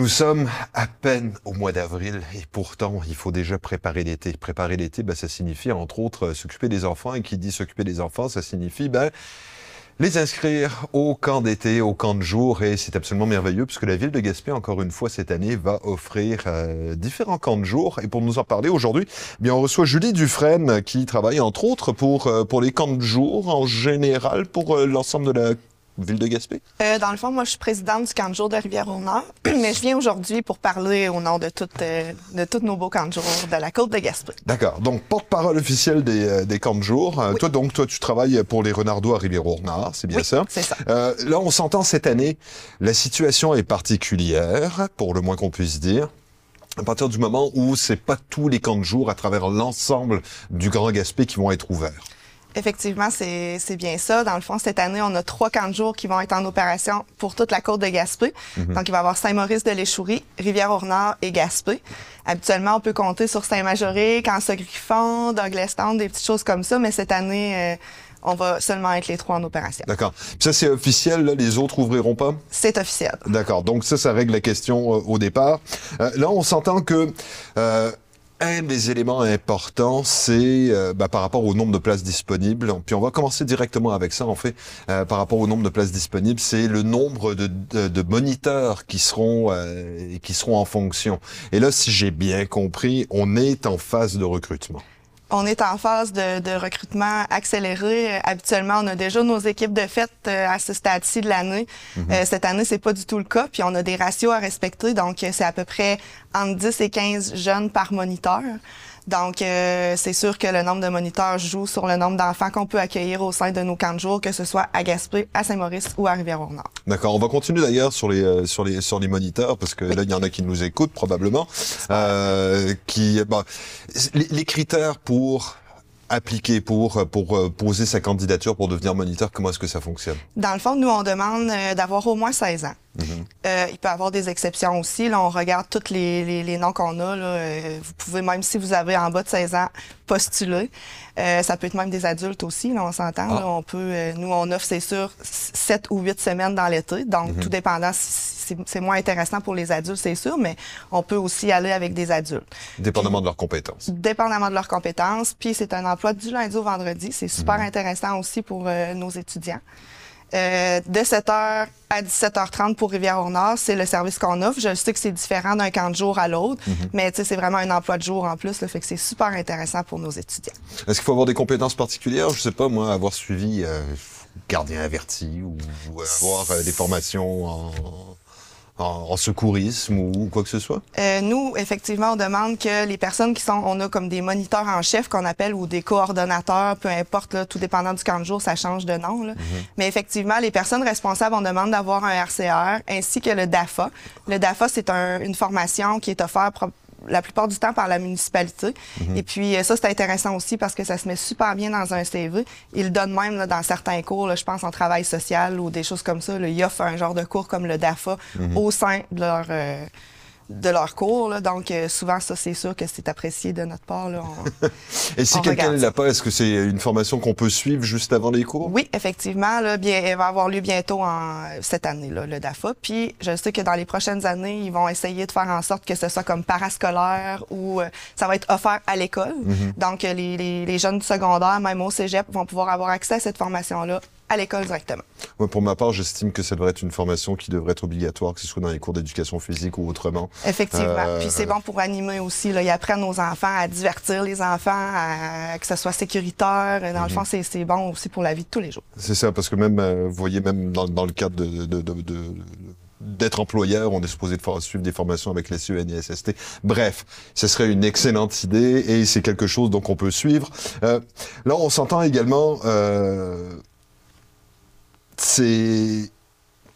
Nous sommes à peine au mois d'avril et pourtant il faut déjà préparer l'été. Préparer l'été, ben, ça signifie entre autres euh, s'occuper des enfants. Et qui dit s'occuper des enfants, ça signifie ben, les inscrire au camp d'été, au camp de jour. Et c'est absolument merveilleux puisque la ville de Gaspé encore une fois cette année va offrir euh, différents camps de jour. Et pour nous en parler aujourd'hui, eh bien on reçoit Julie Dufresne qui travaille entre autres pour euh, pour les camps de jour en général pour l'ensemble de la Ville de Gaspé? Euh, dans le fond, moi, je suis présidente du camp de jour de Rivière-au-Nord, mais je viens aujourd'hui pour parler au nom de, toutes, euh, de tous nos beaux camps de jour de la côte de Gaspé. D'accord. Donc, porte-parole officielle des, euh, des, camps de jour. Toi, donc, toi, tu travailles pour les Renardois à Rivière-au-Nord, c'est bien oui, ça? c'est ça. là, on s'entend cette année, la situation est particulière, pour le moins qu'on puisse dire à partir du moment où c'est pas tous les camps de jour à travers l'ensemble du Grand Gaspé qui vont être ouverts. Effectivement, c'est bien ça. Dans le fond, cette année, on a trois camps de jour qui vont être en opération pour toute la côte de Gaspé. Mhm. Donc, il va y avoir Saint-Maurice de l'Échourie, Rivière-au-Nord et Gaspé. Habituellement, on peut compter sur Saint-Majoré, Cansa-Griffon, Douglastown, des petites choses comme ça, mais cette année, euh, on va seulement être les trois en opération. D'accord. Ça, c'est officiel, là, les autres ouvriront pas? C'est officiel. D'accord. Donc ça, ça règle la question euh, au départ. Euh, là, on s'entend que... Un des éléments importants, c'est euh, bah, par rapport au nombre de places disponibles. Puis on va commencer directement avec ça, en fait, euh, par rapport au nombre de places disponibles, c'est le nombre de, de, de, moniteurs qui seront euh, qui seront en fonction. Et là, si j'ai bien compris, on est en phase de recrutement. On est en phase de, de, recrutement accéléré. Habituellement, on a déjà nos équipes de fête euh, à ce stade-ci de l'année. Mhm. euh, cette année, c'est pas du tout le cas. Puis on a des ratios à respecter. Donc, c'est à peu près entre 10 et 15 jeunes par moniteur. Donc, euh, c'est sûr que le nombre de moniteurs joue sur le nombre d'enfants qu'on peut accueillir au sein de nos camps de jour, que ce soit à Gaspé, à Saint-Maurice ou à Rivière-au-Nord. D'accord. On va continuer d'ailleurs sur les euh, sur les sur les moniteurs parce que là il y en a qui nous écoutent probablement, euh, qui bah, les, les critères pour appliquer pour pour euh, poser sa candidature pour devenir moniteur, comment est-ce que ça fonctionne? Dans le fond, nous on demande euh, d'avoir au moins 16 ans. Mm -hmm. euh, il peut y avoir des exceptions aussi. Là, on regarde tous les, les, les noms qu'on a. Là. Euh, vous pouvez, même si vous avez en bas de 16 ans, postuler. Euh, ça peut être même des adultes aussi, là, on s'entend. Ah. On peut, euh, nous, on offre, c'est sûr, 7 ou 8 semaines dans l'été. Donc, mm -hmm. tout dépendant, c'est moins intéressant pour les adultes, c'est sûr, mais on peut aussi aller avec des adultes. Dépendamment Puis, de leurs compétences. Dépendamment de leurs compétences. Puis, c'est un emploi du lundi au vendredi. C'est super mm -hmm. intéressant aussi pour nos étudiants. Euh, de 7h à 17h30 pour Rivière-au-Nord, c'est le service qu'on offre. Je sais que c'est différent d'un camp de jour à l'autre, mm -hmm. mais c'est vraiment un emploi de jour en plus, là, fait que c'est super intéressant pour nos étudiants. Est-ce qu'il faut avoir des compétences particulières? Je sais pas, moi, avoir suivi euh, gardien averti ou, ou avoir euh, des formations en en, secourisme ou quoi que ce soit? Euh, nous, effectivement, on demande que les personnes qui sont, on a comme des moniteurs en chef qu'on appelle ou des coordonnateurs, peu importe, là, tout dépendant du camp de jour, ça change de nom. Là. Mm -hmm. Mais effectivement, les personnes responsables, on demande d'avoir un RCR ainsi que le DAFA. Le DAFA, c'est un, une formation qui est offerte la plupart du temps par la municipalité. Mm -hmm. Et puis ça, c'est intéressant aussi parce que ça se met super bien dans un CV. Ils donnent même là, dans certains cours, là, je pense en travail social ou des choses comme ça. Là, ils offrent un genre de cours comme le DAFA mm -hmm. au sein de leur... Euh, de leur cours. Là. Donc, euh, souvent, ça, c'est sûr que c'est apprécié de notre part. Là. On, Et si quelqu'un ne l'a pas, est-ce que c'est une formation qu'on peut suivre juste avant les cours? Oui, effectivement. Là, bien, elle va avoir lieu bientôt en, cette année, là, le DAFA. Puis, je sais que dans les prochaines années, ils vont essayer de faire en sorte que ce soit comme parascolaire ou euh, ça va être offert à l'école. Mm -hmm. Donc, les, les, les jeunes du secondaire, même au cégep, vont pouvoir avoir accès à cette formation-là à l'école directement. Ouais, pour ma part, j'estime que ça devrait être une formation qui devrait être obligatoire, que ce soit dans les cours d'éducation physique ou autrement. Effectivement. Euh... Puis c'est bon pour animer aussi. Là. Ils apprennent aux enfants à divertir les enfants, à, que ce soit sécuritaire. Dans mm -hmm. le fond, c'est bon aussi pour la vie de tous les jours. C'est ça, parce que même, euh, vous voyez, même dans, dans le cadre de, de, de, de d'être employeur, on est supposé de suivre des formations avec les CEN et SST. Bref, ce serait une excellente idée et c'est quelque chose donc on peut suivre. Euh, là, on s'entend également euh, c'est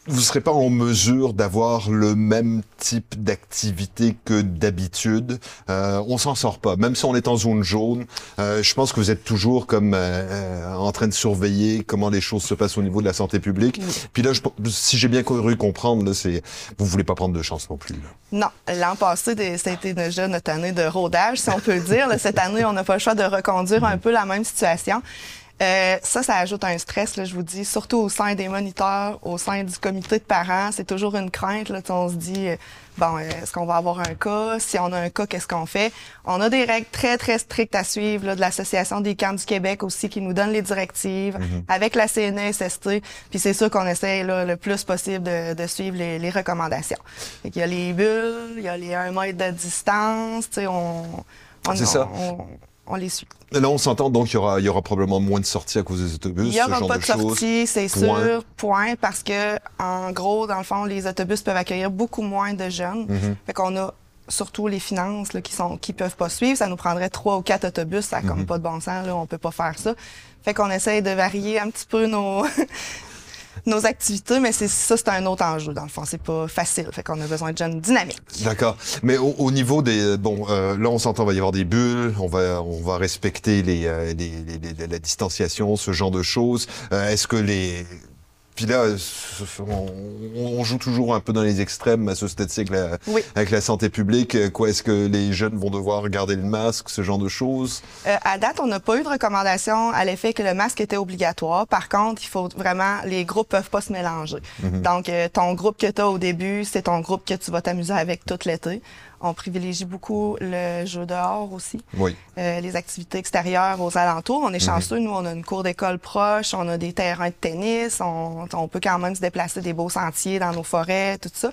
vous ne serez pas en mesure d'avoir le même type d'activité que d'habitude. Euh, on s'en sort pas. Même si on est en zone jaune, euh, je pense que vous êtes toujours comme euh, en train de surveiller comment les choses se passent au niveau de la santé publique. Oui. Puis là, je, si j'ai bien cru comprendre, c'est vous voulez pas prendre de chance non plus. Là. Non. L'an passé, c'était déjà notre année de rodage, si on peut le dire. Cette année, on n'a pas le choix de reconduire un peu la même situation. Euh, ça, ça ajoute un stress, là, je vous dis, surtout au sein des moniteurs, au sein du comité de parents. C'est toujours une crainte. Là, on se dit, euh, bon, euh, est-ce qu'on va avoir un cas? Si on a un cas, qu'est-ce qu'on fait? On a des règles très, très strictes à suivre là, de l'Association des camps du Québec aussi qui nous donne les directives Mhm. avec la CNESST. Puis c'est sûr qu'on essaie là, le plus possible de, de suivre les, les recommandations. Fait il y a les bulles, il y a les 1 mètre de distance, tu sais, on, on, C'est ça. on- on les suit. Là, on s'entend donc il y aura, il y aura probablement moins de sorties à cause des autobus, Il n'y ce aura genre pas de, de choses. sortie, c'est Point. sûr, point, parce que en gros, dans le fond, les autobus peuvent accueillir beaucoup moins de jeunes. Mhm. Fait qu'on a surtout les finances là, qui sont qui peuvent pas suivre. Ça nous prendrait trois ou quatre autobus, ça a Mhm. comme pas de bon sens, là, on peut pas faire ça. Fait qu'on essaye de varier un petit peu nos nos activités, mais c'est ça, c'est un autre enjeu, dans le fond. C'est pas facile. Fait qu'on a besoin de jeunes dynamiques. D'accord. Mais au, au niveau des bon, euh, là on s'entend, va y avoir des bulles, on va on va respecter les, euh, les, les- les- la distanciation, ce genre de choses. Euh, Est-ce que les puis là, on, joue toujours un peu dans les extrêmes à ce stade-ci avec la, Oui. avec la santé publique. Quoi, est-ce que les jeunes vont devoir garder le masque, ce genre de choses? Euh, à date, on n'a pas eu de recommandation à l'effet que le masque était obligatoire. Par contre, il faut vraiment, les groupes peuvent pas se mélanger. Donc, euh, ton groupe que tu as au début, c'est ton groupe que tu vas t'amuser avec tout l'été. On privilégie beaucoup le jeu dehors aussi, Oui. euh, les activités extérieures aux alentours. On est chanceux, nous, on a une cour d'école proche, on a des terrains de tennis, on, on peut quand même se déplacer des beaux sentiers dans nos forêts, tout ça.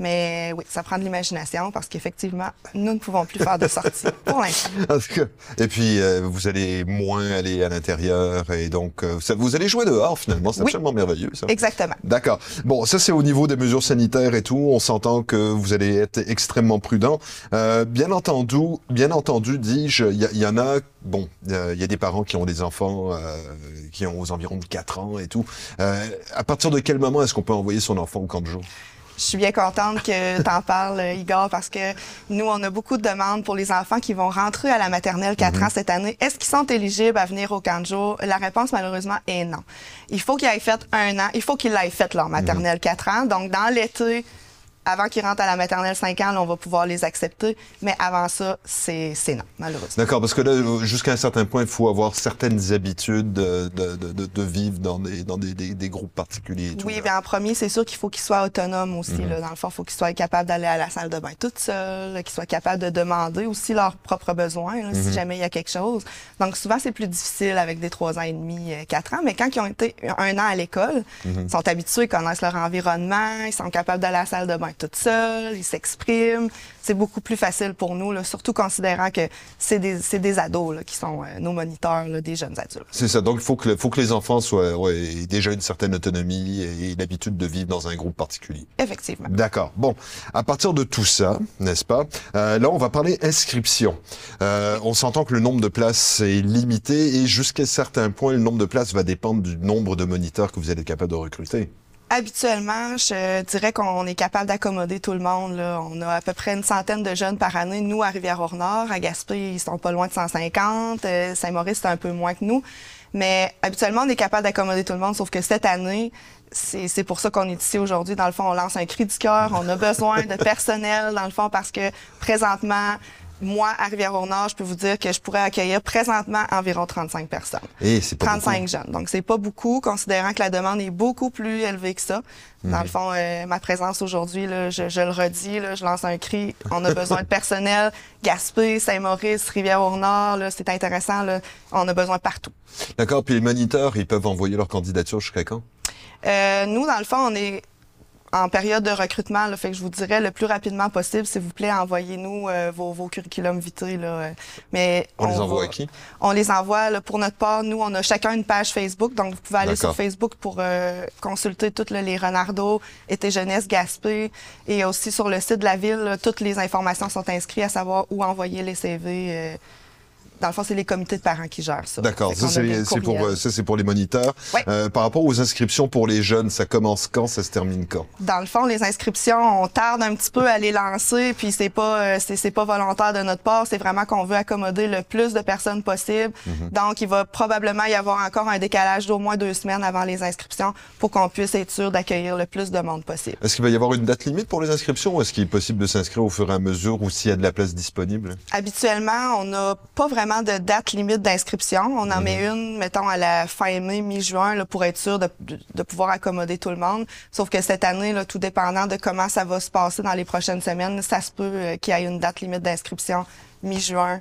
Mais oui, ça prend de l'imagination parce qu'effectivement, nous ne pouvons plus faire de sorties pour l'instant. Et puis euh, vous allez moins aller à l'intérieur et donc euh, vous allez jouer dehors finalement. C'est Oui. absolument merveilleux ça. Exactement. D'accord. Bon, ça c'est au niveau des mesures sanitaires et tout. On s'entend que vous allez être extrêmement prudent. Euh, bien entendu, bien entendu, dis-je, il y, a- il y en a. Bon, euh, il y a des parents qui ont des enfants euh, qui ont aux environs de 4 ans et tout. Euh, à partir de quel moment est-ce qu'on peut envoyer son enfant au camp de jour? Je suis bien contente que tu en parles, euh, Igor, parce que nous, on a beaucoup de demandes pour les enfants qui vont rentrer à la maternelle 4 ans cette année. Est-ce qu'ils sont éligibles à venir au jour? La réponse, malheureusement, est non. Il faut qu'ils aient fait un an. Il faut qu'ils l'aient fait leur maternelle 4 ans. Donc, dans l'été, avant qu'ils rentrent à la maternelle 5 ans, là, on va pouvoir les accepter. Mais avant ça, c'est c'est non, malheureusement. D'accord, parce que là, jusqu'à un certain point, il faut avoir certaines habitudes de, de, de, de- vivre dans des, dans des, des, des groupes particuliers. Et tout, Oui, bien en premier, c'est sûr qu'il faut qu'ils soient autonomes aussi. Mhm. là. Dans le fond, il faut qu'ils soient capables d'aller à la salle de bain toute seule, qu'ils soient capables de demander aussi leurs propres besoins là, Mhm. si jamais il y a quelque chose. Donc souvent, c'est plus difficile avec des trois ans et demi, euh, quatre ans. Mais quand ils ont été un an à l'école, Mhm. ils sont habitués, ils connaissent leur environnement, ils sont capables d'aller à la salle de bain toute seule, ils s'expriment. C'est beaucoup plus facile pour nous, là, surtout considérant que c'est des, des ados là, qui sont euh, nos moniteurs, là, des jeunes adultes. C'est ça. Donc, il faut que, le- faut que les enfants soient ouais, aient déjà une certaine autonomie et l'habitude de vivre dans un groupe particulier. Effectivement. D'accord. Bon, à partir de tout ça, n'est-ce pas euh, Là, on va parler inscription. Euh, on s'entend que le nombre de places est limité et jusqu'à certains points, le nombre de places va dépendre du nombre de moniteurs que vous êtes capable de recruter. Habituellement, je dirais qu'on est capable d'accommoder tout le monde. Là. On a à peu près une centaine de jeunes par année. Nous, à Rivière-au-Nord, à Gaspé, ils sont pas loin de 150. Euh, Saint-Maurice, c'est un peu moins que nous. Mais habituellement, on est capable d'accommoder tout le monde, sauf que cette année, c'est c'est pour ça qu'on est ici aujourd'hui. Dans le fond, on lance un cri du cœur. On a besoin de personnel, dans le fond, parce que présentement, moi, à Rivière-au-Nord, je peux vous dire que je pourrais accueillir présentement environ 35 personnes. Et c'est pas 35 beaucoup. jeunes. Donc, c'est pas beaucoup, considérant que la demande est beaucoup plus élevée que ça. Dans le fond, euh, ma présence aujourd'hui, je, je le redis, là, je lance un cri. On a besoin de personnel. Gaspé, Saint-Maurice, Rivière-au-Nord, c'est intéressant. Là, on a besoin partout. D'accord. Puis les moniteurs, ils peuvent envoyer leur candidature jusqu'à quand? Euh, nous, dans le fond, on est en période de recrutement. Là, fait que je vous dirais le plus rapidement possible, s'il vous plaît, envoyez-nous euh, vos, vos curriculums vitae. Là. Mais On les envoie va- à qui? On les envoie là, pour notre part. Nous, on a chacun une page Facebook, donc vous pouvez aller sur Facebook pour euh, consulter toutes là, les Renardo, Été Jeunesse, Gaspé, et aussi sur le site de la ville, là, toutes les informations sont inscrites à savoir où envoyer les CV. euh. Dans le fond, c'est les comités de parents qui gèrent ça. D'accord. Ça, c'est pour, les moniteurs. Euh, par rapport aux inscriptions pour les jeunes, ça commence quand, ça se termine quand? Dans le fond, les inscriptions, on tarde un petit peu à les lancer, puis c'est pas euh, c'est c'est pas volontaire de notre part, c'est vraiment qu'on veut accommoder le plus de personnes possible. Donc, il va probablement y avoir encore un décalage d'au moins deux semaines avant les inscriptions pour qu'on puisse être sûr d'accueillir le plus de monde possible. Est-ce qu'il va y avoir une date limite pour les inscriptions ou est-ce qu'il est possible de s'inscrire au fur et à mesure ou s'il y a de la place disponible? Habituellement, on n'a pas vraiment vraiment de date limite d'inscription. On en met une, mettons, à la fin mai, mi-juin, là, pour être sûr de, de, pouvoir accommoder tout le monde. Sauf que cette année, là, tout dépendant de comment ça va se passer dans les prochaines semaines, ça se peut euh, qu'il y ait une date limite d'inscription mi-juin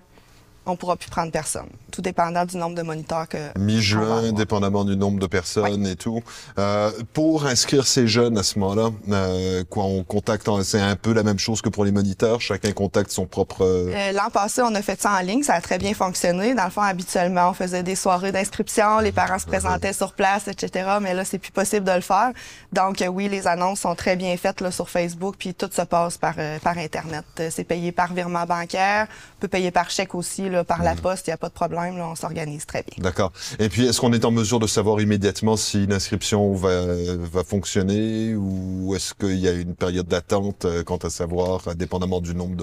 on pourra plus prendre personne, tout dépendant du nombre de moniteurs que. Mi-juin, dépendamment du nombre de personnes et tout. Euh, pour inscrire ces jeunes à ce moment-là, euh, quoi, on contacte, c'est un peu la même chose que pour les moniteurs. Chacun contacte son propre. Euh, L'an passé, on a fait ça en ligne, ça a très bien fonctionné. Dans le fond, habituellement, on faisait des soirées d'inscription, les parents se présentaient sur place, etc. Mais là, c'est plus possible de le faire. Donc, oui, les annonces sont très bien faites là, sur Facebook, puis tout se passe par par internet. C'est payé par virement bancaire, on peut payer par chèque aussi par la mm. poste, il n'y a pas de problème, on s'organise très bien. D'accord. Et puis, est-ce qu'on est en mesure de savoir immédiatement si une inscription va, va fonctionner ou est-ce qu'il y a une période d'attente euh, quant à savoir, euh, dépendamment du nombre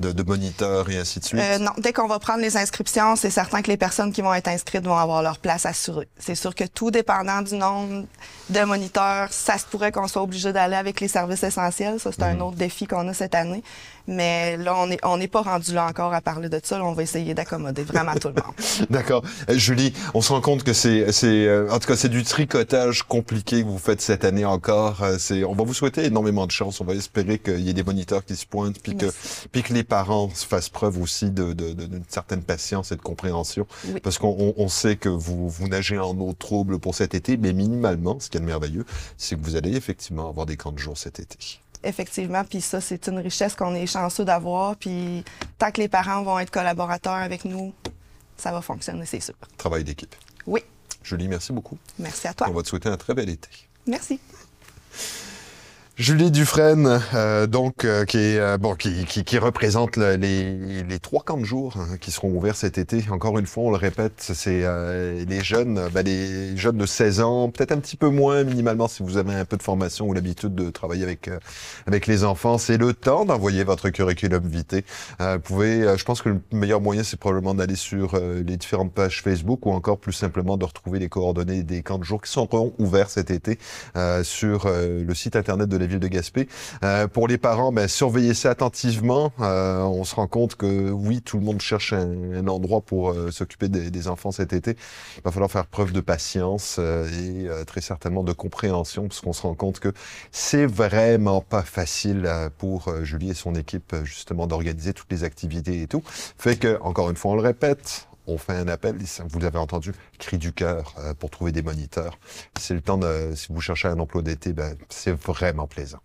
de, de, moniteurs et ainsi de suite? Euh, non, dès qu'on va prendre les inscriptions, c'est certain que les personnes qui vont être inscrites vont avoir leur place assurée. C'est sûr que tout dépendant du nombre de moniteurs, ça se pourrait qu'on soit obligé d'aller avec les services essentiels. Ça, c'est un mm-hmm. autre défi qu'on a cette année. Mais là, on n'est on est pas rendu là encore à parler de ça. on va essayer d'accommoder vraiment tout le monde. D'accord. Euh, Julie, on se rend compte que c'est, c'est, euh, en tout cas, c'est du tricotage compliqué que vous faites cette année encore. Euh, c'est, on va vous souhaiter énormément de chance. On va espérer qu'il y ait des moniteurs qui se pointent, puis que, puis que les parents fassent preuve aussi de, de, d'une certaine patience et de compréhension, parce qu'on on sait que vous, vous nagez en eau trouble pour cet été, mais minimalement, ce qui est merveilleux, c'est que vous allez effectivement avoir des camps de jour cet été effectivement. Puis ça, c'est une richesse qu'on est chanceux d'avoir. Puis tant que les parents vont être collaborateurs avec nous, ça va fonctionner, c'est sûr. Travail d'équipe. Oui. Julie, merci beaucoup. Merci à toi. On va te souhaiter un très bel été. Merci. Julie Dufresne, euh, donc euh, qui, est, euh, bon, qui, qui, qui, représente les, les trois camps de jour hein, qui seront ouverts cet été. Encore une fois, on le répète, c'est les jeunes, ben, les jeunes de 16 ans, peut-être un petit peu moins minimalement si vous avez un peu de formation ou l'habitude de travailler avec avec les enfants. C'est le temps d'envoyer votre curriculum vitae. vous pouvez, je pense que le meilleur moyen, c'est probablement d'aller sur les différentes pages Facebook ou encore plus simplement de retrouver les coordonnées des camps de jour qui seront ouverts cet été sur le site internet de ville de Gaspé. Euh, pour les parents, ben, surveillez ça attentivement. Euh, on se rend compte que oui, tout le monde cherche un, endroit pour euh, s'occuper des, enfants cet été. Il va falloir faire preuve de patience et très certainement de compréhension, parce qu'on se rend compte que c'est vraiment pas facile pour Julie et son équipe justement d'organiser toutes les activités et tout. Fait que, encore une fois, on le répète, on fait un appel, vous l'avez entendu, cri du cœur euh, pour trouver des moniteurs. C'est le temps de, si vous cherchez un emploi d'été, ben, c'est vraiment plaisant.